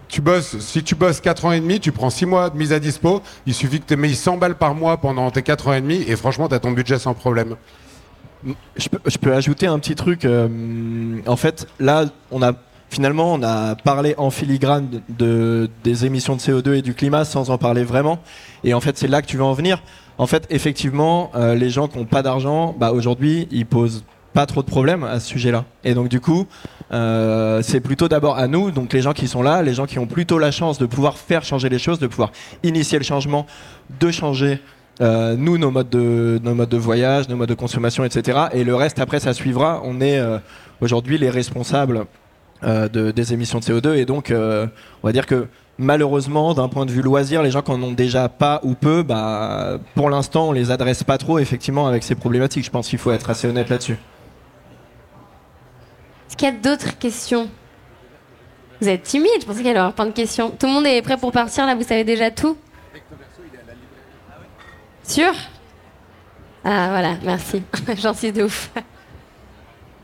tu bosses si tu bosses 4 ans et demi, tu prends 6 mois de mise à dispo, il suffit que tu aies 100 balles par mois pendant tes 4 ans et demi et franchement tu as ton budget sans problème. Je peux, ajouter un petit truc. euh, en fait, là, on a finalement, on a parlé en filigrane de, de- des émissions de CO2 et du climat sans en parler vraiment. Et en fait, c'est là que tu veux en venir. En fait, effectivement, euh, les gens qui n'ont pas d'argent, bah, aujourd'hui, ils posent pas trop de problèmes à ce sujet-là. Et donc, du coup, euh, c'est plutôt d'abord à nous, donc les gens qui sont là, les gens qui ont plutôt la chance de pouvoir faire changer les choses, de pouvoir initier le changement, de changer euh, nous, nos modes, de, nos modes de voyage, nos modes de consommation, etc. Et le reste, après, ça suivra. On est euh, aujourd'hui les responsables de, des émissions de CO2. Et donc, on va dire que malheureusement, d'un point de vue loisir, les gens qui en ont déjà pas ou peu, bah, pour l'instant, on les adresse pas trop, effectivement, avec ces problématiques. Je pense qu'il faut être assez honnête là-dessus. Est-ce qu'il y a d'autres questions? Vous êtes timide, je pensais qu'il allait y avoir plein de questions. Tout le monde est prêt pour partir, là, vous savez déjà tout? Sûr? Ah voilà, merci. J'en suis de ouf.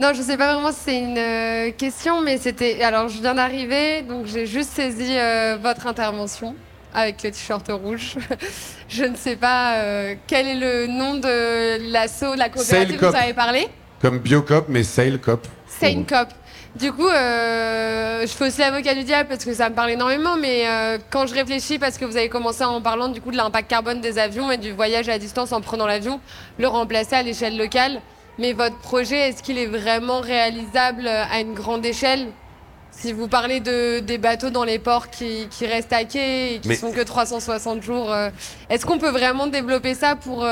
Non, je sais pas vraiment si c'est une euh, question, mais c'était. Alors, je viens d'arriver, donc j'ai juste saisi euh, votre intervention avec le t-shirt rouge. je ne sais pas euh, quel est le nom de l'asso, de la coopérative dont vous avez parlé? Comme Biocop mais Sailcop. Cop. Du coup, euh, je fais aussi l'avocat du diable parce que ça me parle énormément, mais euh, quand je réfléchis, parce que vous avez commencé en parlant du coup de l'impact carbone des avions et du voyage à distance en prenant l'avion, le remplacer à l'échelle locale. Mais votre projet, est-ce qu'il est vraiment réalisable à une grande échelle? Si vous parlez de, des bateaux dans les ports qui, qui restent à quai et qui Mais- sont que 360 jours, euh, est-ce qu'on peut vraiment développer ça pour,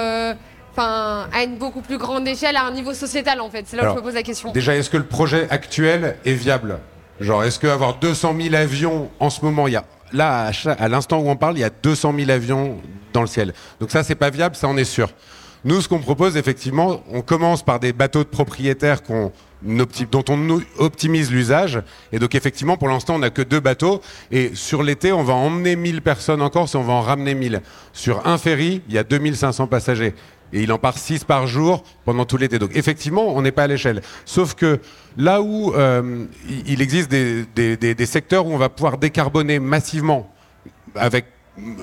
enfin, à une beaucoup plus grande échelle, à un niveau sociétal en fait C'est là où je me pose la question. Déjà, est-ce que le projet actuel est viable? Genre, est-ce qu'avoir 200 000 avions en ce moment, il y a là, à, l'instant où on parle, il y a 200 000 avions dans le ciel? Donc ça, c'est pas viable, ça, on est sûr. Nous, ce qu'on propose, effectivement, on commence par des bateaux de propriétaires qu'on dont on optimise l'usage. Et donc, effectivement, pour l'instant, on n'a que deux bateaux. Et sur l'été, on va emmener 1000 personnes encore si on va en ramener 1000. Sur un ferry, il y a 2500 passagers. Et il en part 6 par jour pendant tout l'été. Donc effectivement, on n'est pas à l'échelle. Sauf que là où euh, il- existe des, des- secteurs où on va pouvoir décarboner massivement avec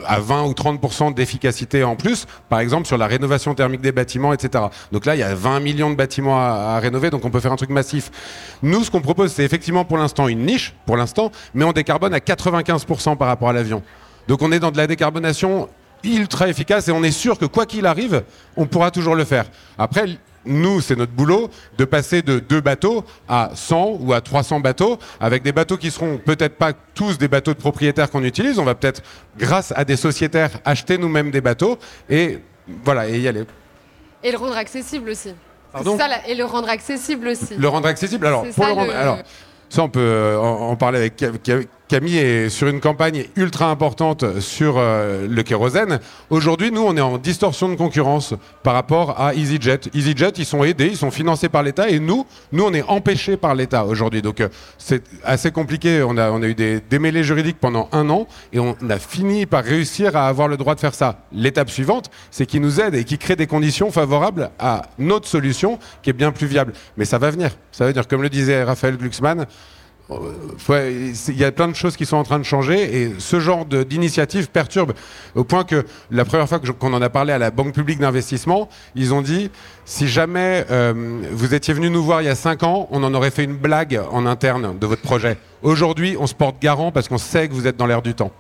à 20 ou 30 d'efficacité en plus, par exemple sur la rénovation thermique des bâtiments, etc. Donc là, il y a 20 millions de bâtiments à, à rénover, donc on peut faire un truc massif. Nous, ce qu'on propose, c'est effectivement pour l'instant une niche, pour l'instant, mais on décarbone à 95% par rapport à l'avion. Donc on est dans de la décarbonation ultra efficace et on est sûr que quoi qu'il arrive, on pourra toujours le faire. Après, nous, c'est notre boulot de passer de deux bateaux à 100 ou à 300 bateaux, avec des bateaux qui seront peut-être pas tous des bateaux de propriétaires qu'on utilise. On va peut-être, grâce à des sociétaires, acheter nous-mêmes des bateaux et voilà, et y aller. Et le rendre accessible aussi. Pardon ça, et le rendre accessible aussi. Le rendre accessible. Alors, pour ça, le rendre, le- alors, ça, on peut euh, en, en parler avec Camille est sur une campagne ultra importante sur euh, le kérosène. Aujourd'hui, nous, on est en distorsion de concurrence par rapport à EasyJet. EasyJet, ils sont aidés, ils sont financés par l'État, et nous, nous, on est empêchés par l'État aujourd'hui. Donc, euh, c'est assez compliqué. On a, on a eu des démêlés juridiques pendant un an, et on a fini par réussir à avoir le droit de faire ça. L'étape suivante, c'est qu'ils nous aident et qu'ils créent des conditions favorables à notre solution, qui est bien plus viable. Mais ça va venir. Ça va venir, comme le disait Raphaël Glucksmann. Il y a plein de choses qui sont en train de changer et ce genre d'initiative perturbe au point que la première fois qu'on en a parlé à la Banque publique d'investissement, ils ont dit si jamais euh, vous étiez venu nous voir il y a cinq ans, on en aurait fait une blague en interne de votre projet. Aujourd'hui, on se porte garant parce qu'on sait que vous êtes dans l'air du temps.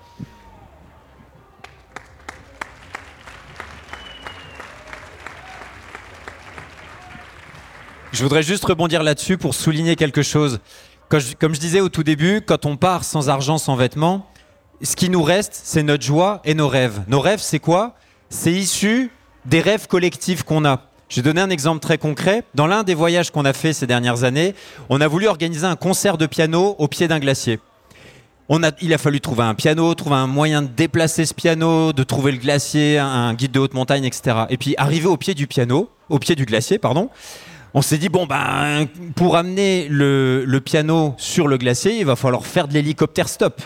Je voudrais juste rebondir là-dessus pour souligner quelque chose. Comme je disais au tout début, quand on part sans argent, sans vêtements, ce qui nous reste, c'est notre joie et nos rêves. Nos rêves, c'est quoi? C'est issu des rêves collectifs qu'on a. Je vais donner un exemple très concret. Dans l'un des voyages qu'on a fait ces dernières années, on a voulu organiser un concert de piano au pied d'un glacier. Il a fallu trouver un piano, trouver un moyen de déplacer ce piano, de trouver le glacier, un, un guide de haute montagne, etc. Et puis arrivé au pied du piano, au pied du glacier, pardon, on s'est dit bon ben pour amener le, le piano sur le glacier, il va falloir faire de l'hélicoptère stop.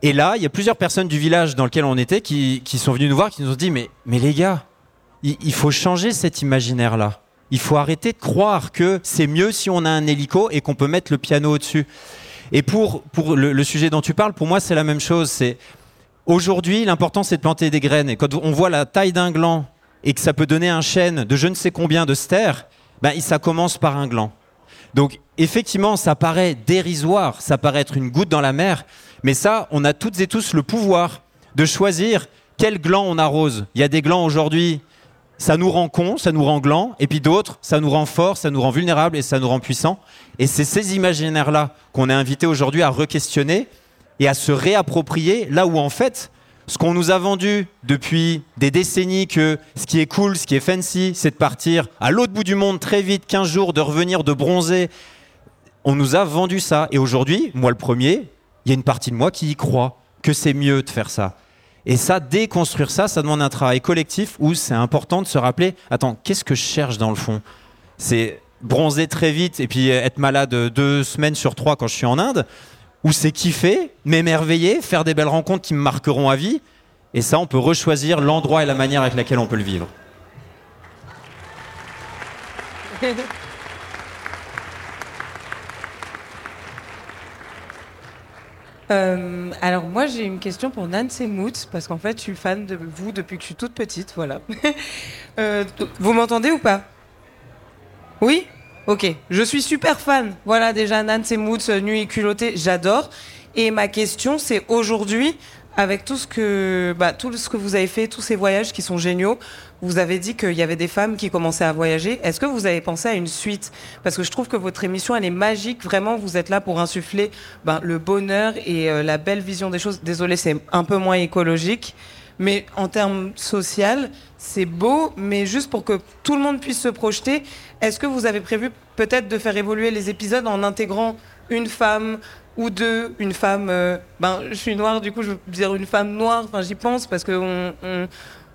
Et là, il y a plusieurs personnes du village dans lequel on était qui, qui sont venues nous voir, qui nous ont dit mais, mais les gars, il, faut changer cet imaginaire-là. Il faut arrêter de croire que c'est mieux si on a un hélico et qu'on peut mettre le piano au-dessus. Et pour, pour le, le sujet dont tu parles, pour moi, c'est la même chose. C'est aujourd'hui, l'important, c'est de planter des graines. Et quand on voit la taille d'un gland et que ça peut donner un chêne de je ne sais combien de stères, ben, ça commence par un gland. Donc, effectivement, ça paraît dérisoire, ça paraît être une goutte dans la mer, mais ça, on a toutes et tous le pouvoir de choisir quel gland on arrose. Il y a des glands aujourd'hui, ça nous rend con, ça nous rend gland, et puis d'autres, ça nous rend fort, ça nous rend vulnérable et ça nous rend puissant. Et c'est ces imaginaires-là qu'on est invité aujourd'hui à re-questionner et à se réapproprier, là où en fait, ce qu'on nous a vendu depuis des décennies que ce qui est cool, ce qui est fancy, c'est de partir à l'autre bout du monde très vite, 15 jours, de revenir, de bronzer. On nous a vendu ça. Et aujourd'hui, moi le premier, il y a une partie de moi qui y croit que c'est mieux de faire ça. Et ça, déconstruire ça, ça demande un travail collectif où c'est important de se rappeler, attends, qu'est-ce que je cherche dans le fond? C'est bronzer très vite et puis être malade deux semaines sur trois quand je suis en Inde ou c'est kiffer, m'émerveiller, faire des belles rencontres qui me marqueront à vie. Et ça, on peut rechoisir l'endroit et la manière avec laquelle on peut le vivre. Euh, alors moi j'ai une question pour Nancy Moots parce qu'en fait je suis fan de vous depuis que je suis toute petite, voilà. Euh, vous m'entendez ou pas? Oui? Ok, je suis super fan. Voilà déjà Nancy Moots, Nuit et culottée, j'adore. Et ma question c'est aujourd'hui, avec tout ce que bah, tout ce que vous avez fait, tous ces voyages qui sont géniaux, vous avez dit qu'il y avait des femmes qui commençaient à voyager. Est-ce que vous avez pensé à une suite? Parce que je trouve que votre émission, elle est magique. Vraiment, vous êtes là pour insuffler ben, le bonheur et euh, la belle vision des choses. Désolé, c'est un peu moins écologique. Mais en termes social, c'est beau, mais juste pour que tout le monde puisse se projeter, est-ce que vous avez prévu peut-être de faire évoluer les épisodes en intégrant une femme ou deux, une femme, euh, ben je suis noire, du coup je veux dire une femme noire, enfin j'y pense parce que on,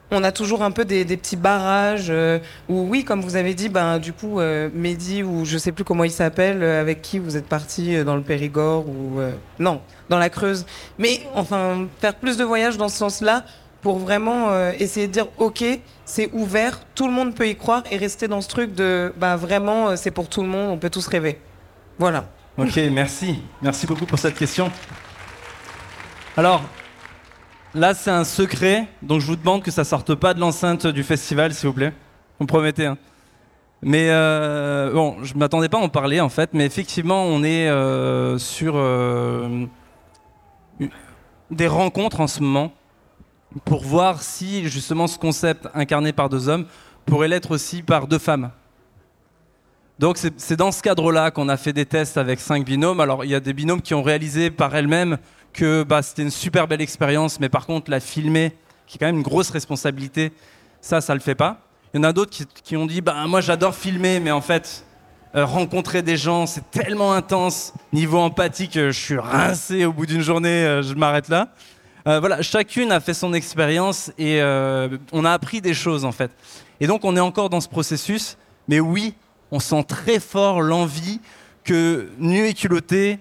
on, a toujours un peu des, des petits barrages euh, où oui, comme vous avez dit, ben du coup euh, Mehdi ou je sais plus comment il s'appelle, euh, avec qui vous êtes parti euh, dans le Périgord ou non, dans la Creuse. Mais enfin faire plus de voyages dans ce sens-là pour vraiment euh, essayer de dire ok, c'est ouvert, tout le monde peut y croire et rester dans ce truc de ben vraiment euh, c'est pour tout le monde, on peut tous rêver. Voilà. Ok, merci. Merci beaucoup pour cette question. Alors, là, c'est un secret, donc je vous demande que ça sorte pas de l'enceinte du festival, s'il vous plaît. Vous me promettez. hein. Mais euh, bon, je m'attendais pas à en parler en fait, mais effectivement, on est sur des rencontres en ce moment pour voir si justement ce concept incarné par deux hommes pourrait l'être aussi par deux femmes. Donc c'est dans ce cadre-là qu'on a fait des tests avec cinq binômes. Alors il y a des binômes qui ont réalisé par elles-mêmes que bah, c'était une super belle expérience, mais par contre la filmer, qui est quand même une grosse responsabilité, ça, ça le fait pas. Il y en a d'autres qui, ont dit, bah moi j'adore filmer, mais en fait euh, rencontrer des gens, c'est tellement intense niveau empathie que je suis rincé au bout d'une journée, euh, je m'arrête là. Euh, voilà, chacune a fait son expérience et euh, on a appris des choses en fait. Et donc on est encore dans ce processus, mais oui, on sent très fort l'envie que Nu et culotté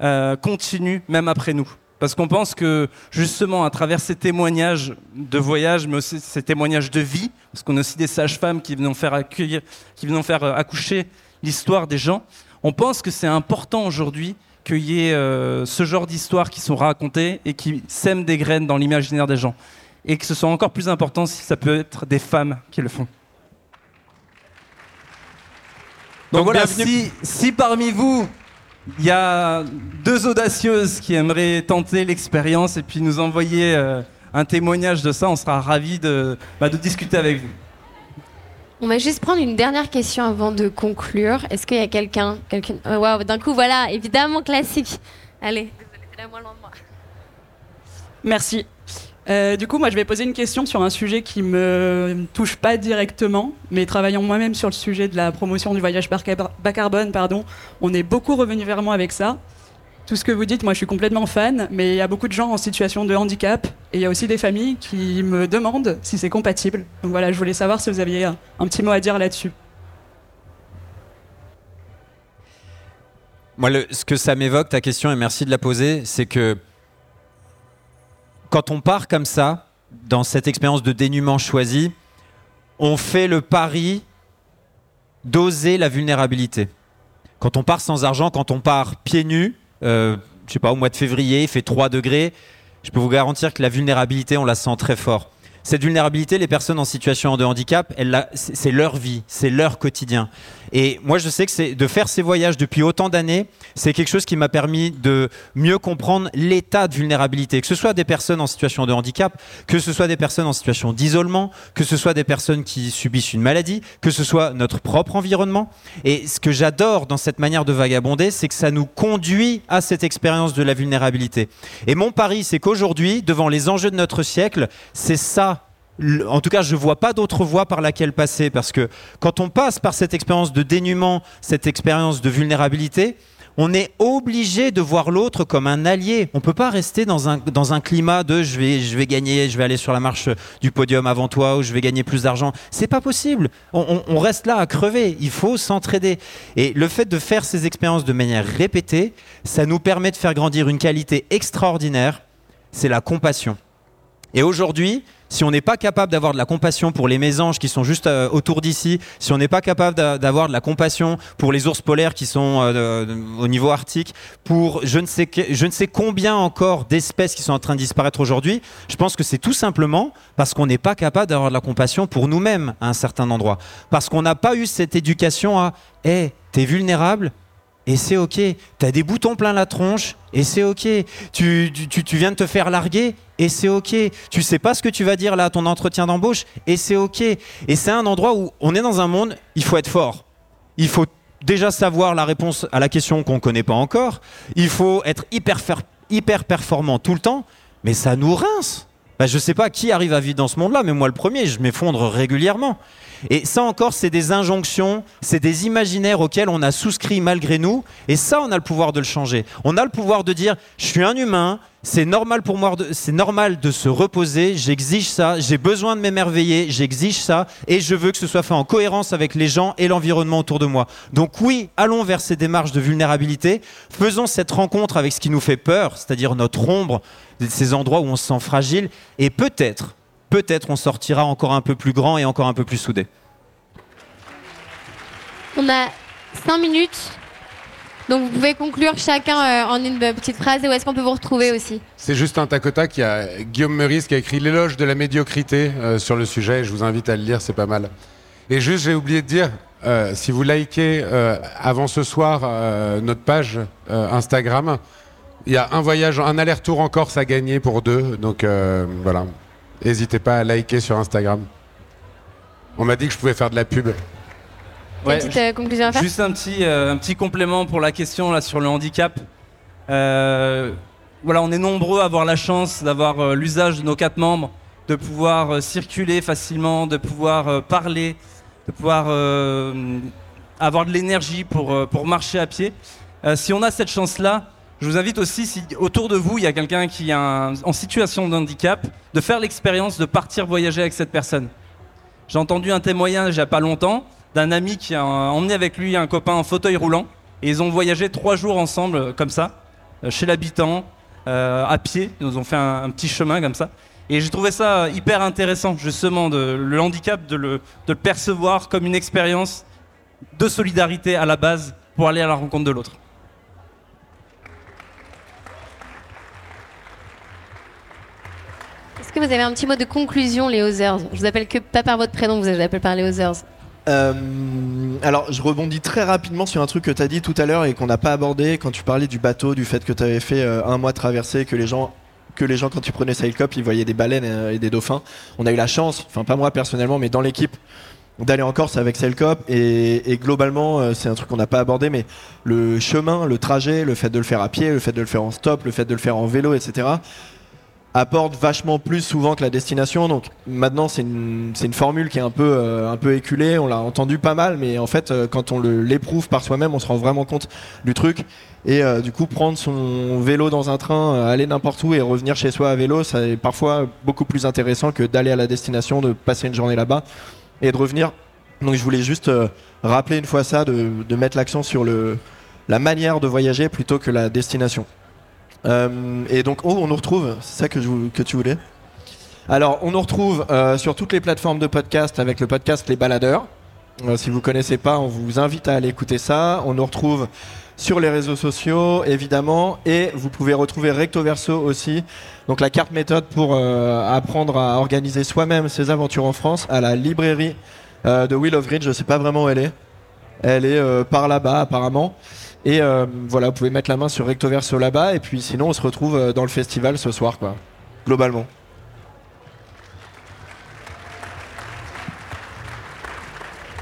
euh, continue même après nous. Parce qu'on pense que justement à travers ces témoignages de voyage, mais aussi ces témoignages de vie, parce qu'on a aussi des sages-femmes qui viennent faire accueillir, qui faire euh, accoucher l'histoire des gens, on pense que c'est important aujourd'hui qu'il y ait euh, ce genre d'histoires qui sont racontées et qui sèment des graines dans l'imaginaire des gens. Et que ce soit encore plus important si ça peut être des femmes qui le font. Donc, Donc, voilà, si, si parmi vous, il y a deux audacieuses qui aimeraient tenter l'expérience et puis nous envoyer euh, un témoignage de ça, on sera ravis de, bah, de discuter avec vous. On va juste prendre une dernière question avant de conclure. Est-ce qu'il y a quelqu'un quelqu'un... Oh, d'un coup, voilà, évidemment classique. Allez. Merci. Euh, du coup, moi, je vais poser une question sur un sujet qui me touche pas directement, mais travaillant moi-même sur le sujet de la promotion du voyage bas carbone, pardon, on est beaucoup revenu vers moi avec ça. Tout ce que vous dites, moi, je suis complètement fan, mais il y a beaucoup de gens en situation de handicap et il y a aussi des familles qui me demandent si c'est compatible. Donc voilà, je voulais savoir si vous aviez un, petit mot à dire là-dessus. Moi, ce que ça m'évoque, ta question, et merci de la poser, c'est que quand on part comme ça, dans cette expérience de dénuement choisi, on fait le pari d'oser la vulnérabilité. Quand on part sans argent, quand on part pieds nus, je sais pas, au mois de février, il fait 3 degrés, je peux vous garantir que la vulnérabilité, on la sent très fort. Cette vulnérabilité, les personnes en situation de handicap, c'est leur vie, c'est leur quotidien. Et moi, je sais que de faire ces voyages depuis autant d'années, c'est quelque chose qui m'a permis de mieux comprendre l'état de vulnérabilité. Que ce soit des personnes en situation de handicap, que ce soit des personnes en situation d'isolement, que ce soit des personnes qui subissent une maladie, que ce soit notre propre environnement. Et ce que j'adore dans cette manière de vagabonder, c'est que ça nous conduit à cette expérience de la vulnérabilité. Et mon pari, c'est qu'aujourd'hui, devant les enjeux de notre siècle, c'est ça en tout cas, je ne vois pas d'autre voie par laquelle passer parce que quand on passe par cette expérience de dénuement, cette expérience de vulnérabilité, on est obligé de voir l'autre comme un allié. On ne peut pas rester dans un, dans un climat de je vais, je vais gagner, je vais aller sur la marche du podium avant toi ou je vais gagner plus d'argent. C'est pas possible. On, on- on reste là à crever. Il faut s'entraider. Et le fait de faire ces expériences de manière répétée, ça nous permet de faire grandir une qualité extraordinaire. C'est la compassion. Et aujourd'hui, si on n'est pas capable d'avoir de la compassion pour les mésanges qui sont juste euh, autour d'ici, si on n'est pas capable d'a- d'avoir de la compassion pour les ours polaires qui sont euh, au niveau arctique, pour je ne, sais je ne sais combien encore d'espèces qui sont en train de disparaître aujourd'hui, je pense que c'est tout simplement parce qu'on n'est pas capable d'avoir de la compassion pour nous-mêmes à un certain endroit. Parce qu'on n'a pas eu cette éducation à « Hé, t'es vulnérable, et c'est ok. T'as des boutons plein la tronche et c'est ok. Tu, tu- tu- tu viens de te faire larguer et c'est ok. Tu sais pas ce que tu vas dire là à ton entretien d'embauche et c'est ok. Et c'est un endroit où on est dans un monde, il faut être fort. Il faut déjà savoir la réponse à la question qu'on connaît pas encore. Il faut être hyper, hyper performant tout le temps, mais ça nous rince. Bah, je sais pas qui arrive à vivre dans ce monde-là, mais moi le premier, je m'effondre régulièrement. Et ça encore, c'est des injonctions, c'est des imaginaires auxquels on a souscrit malgré nous. Et ça, on a le pouvoir de le changer. On a le pouvoir de dire, je suis un humain, c'est normal pour moi, c'est normal de se reposer, j'exige ça, j'ai besoin de m'émerveiller, j'exige ça, et je veux que ce soit fait en cohérence avec les gens et l'environnement autour de moi. Donc oui, allons vers ces démarches de vulnérabilité, faisons cette rencontre avec ce qui nous fait peur, c'est-à-dire notre ombre, ces endroits où on se sent fragile, et peut-être, peut-être on sortira encore un peu plus grand et encore un peu plus soudé. On a 5 minutes. Donc vous pouvez conclure chacun euh, en une euh, petite phrase et où est-ce qu'on peut vous retrouver aussi? C'est juste un tac au tac. Il y a Guillaume Meurice qui a écrit L'éloge de la médiocrité euh, sur le sujet. Je vous invite à le lire, c'est pas mal. Et juste, j'ai oublié de dire, euh, si vous likez euh, avant ce soir euh, notre page euh, Instagram, il y a un voyage, un aller-retour en Corse à gagner pour deux. Donc euh, voilà. N'hésitez pas à liker sur Instagram. On m'a dit que je pouvais faire de la pub. Une petite euh, conclusion à faire Juste un petit, euh, un petit complément pour la question là, sur le handicap. Euh, voilà, on est nombreux à avoir la chance d'avoir euh, l'usage de nos quatre membres, de pouvoir euh, circuler facilement, de pouvoir euh, parler, de pouvoir euh, avoir de l'énergie pour, euh, pour marcher à pied. Euh, si on a cette chance-là, je vous invite aussi, si autour de vous, il y a quelqu'un qui est en situation de handicap, de faire l'expérience de partir voyager avec cette personne. J'ai entendu un témoignage il n'y a pas longtemps d'un ami qui a emmené avec lui un copain en fauteuil roulant et ils ont voyagé trois jours ensemble euh, comme ça, euh, chez l'habitant, euh, à pied. Ils nous ont fait un, petit chemin comme ça. Et j'ai trouvé ça hyper intéressant, justement, le handicap, de de le percevoir comme une expérience de solidarité à la base pour aller à la rencontre de l'autre. Est-ce que vous avez un petit mot de conclusion, les Others? Je vous appelle que pas par votre prénom, vous appelle par les Others. Euh, alors, je rebondis très rapidement sur un truc que tu as dit tout à l'heure et qu'on n'a pas abordé quand tu parlais du bateau, du fait que tu avais fait euh, un mois de traversée, que les gens, que les gens quand tu prenais Sailcop, ils voyaient des baleines euh, et des dauphins. On a eu la chance, enfin pas moi personnellement, mais dans l'équipe, d'aller en Corse avec Sailcop et, globalement, c'est un truc qu'on n'a pas abordé, mais le chemin, le trajet, le fait de le faire à pied, le fait de le faire en stop, le fait de le faire en vélo, etc apporte vachement plus souvent que la destination. Donc maintenant, c'est une, une formule qui est un peu, euh, un peu éculée. On l'a entendu pas mal, mais en fait, euh, quand on l'éprouve par soi-même, on se rend vraiment compte du truc. Et euh, du coup, prendre son vélo dans un train, euh, aller n'importe où et revenir chez soi à vélo, ça est parfois beaucoup plus intéressant que d'aller à la destination, de passer une journée là-bas et de revenir. Donc je voulais juste euh, rappeler une fois ça, de, de mettre l'accent sur le, la manière de voyager plutôt que la destination. Euh, et donc, oh, on nous retrouve, c'est ça que, tu voulais? Alors, on nous retrouve euh, sur toutes les plateformes de podcast avec le podcast Les Baladeurs. Euh, si vous connaissez pas, on vous invite à aller écouter ça. On nous retrouve sur les réseaux sociaux, évidemment, et vous pouvez retrouver Recto Verso aussi. Donc la carte méthode pour apprendre à organiser soi-même ses aventures en France à la librairie de Will of Green. Je ne sais pas vraiment où elle est. Elle est par là-bas apparemment. Et euh, voilà, vous pouvez mettre la main sur Recto Verso là-bas. Et puis sinon, on se retrouve euh, dans le festival ce soir, quoi. Globalement.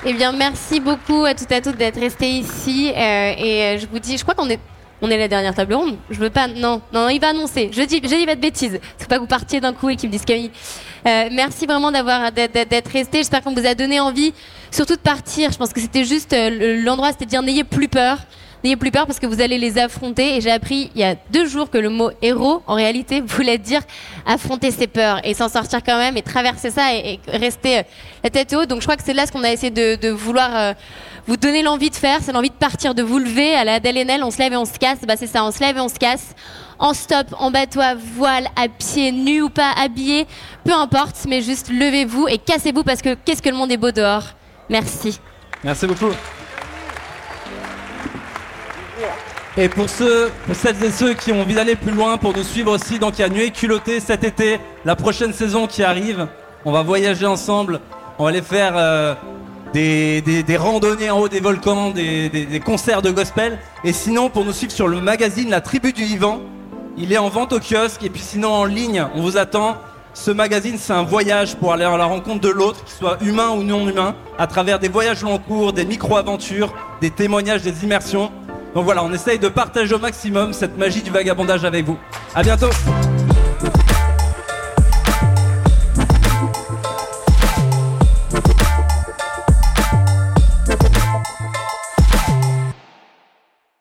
Eh bien, merci beaucoup à toutes et à toutes d'être restés ici. euh, et je vous dis, je crois qu'on est, on est la dernière table ronde. Je veux pas. Non, non, il va annoncer. Je dis, je dis pas de bêtises. Faut pas que vous partiez d'un coup et qu'ils me disent Camille. Euh, merci vraiment d'avoir d'être- restés. J'espère qu'on vous a donné envie, surtout de partir. Je pense que c'était juste le- l'endroit, c'était de dire n'ayez plus peur. N'ayez plus peur parce que vous allez les affronter. Et j'ai appris il y a deux jours que le mot héros, en réalité, voulait dire affronter ses peurs et s'en sortir quand même et traverser ça et, rester euh, la tête haute. Donc je crois que c'est là ce qu'on a essayé de, vouloir euh, vous donner l'envie de faire. C'est l'envie de partir, de vous lever. À la Adèle Haenel, on se lève et on se casse. Bah, c'est ça, on se lève et on se casse. En stop, en bateau voile, à pied, nu ou pas, habillé, peu importe, mais juste levez-vous et cassez-vous parce que qu'est-ce que le monde est beau dehors. Merci. Merci beaucoup. Et pour celles et ceux qui ont envie d'aller plus loin, pour nous suivre aussi, donc il y a Nuée Culotté cet été, la prochaine saison qui arrive. On va voyager ensemble, on va aller faire euh, des, randonnées en haut des volcans, des concerts de gospel. Et sinon, pour nous suivre sur le magazine La Tribu du Vivant, il est en vente au kiosque. Et puis sinon, en ligne, on vous attend. Ce magazine, c'est un voyage pour aller à la rencontre de l'autre, qu'il soit humain ou non humain, à travers des voyages long cours, des micro-aventures, des témoignages, des immersions. Donc voilà, on essaye de partager au maximum cette magie du vagabondage avec vous. À bientôt!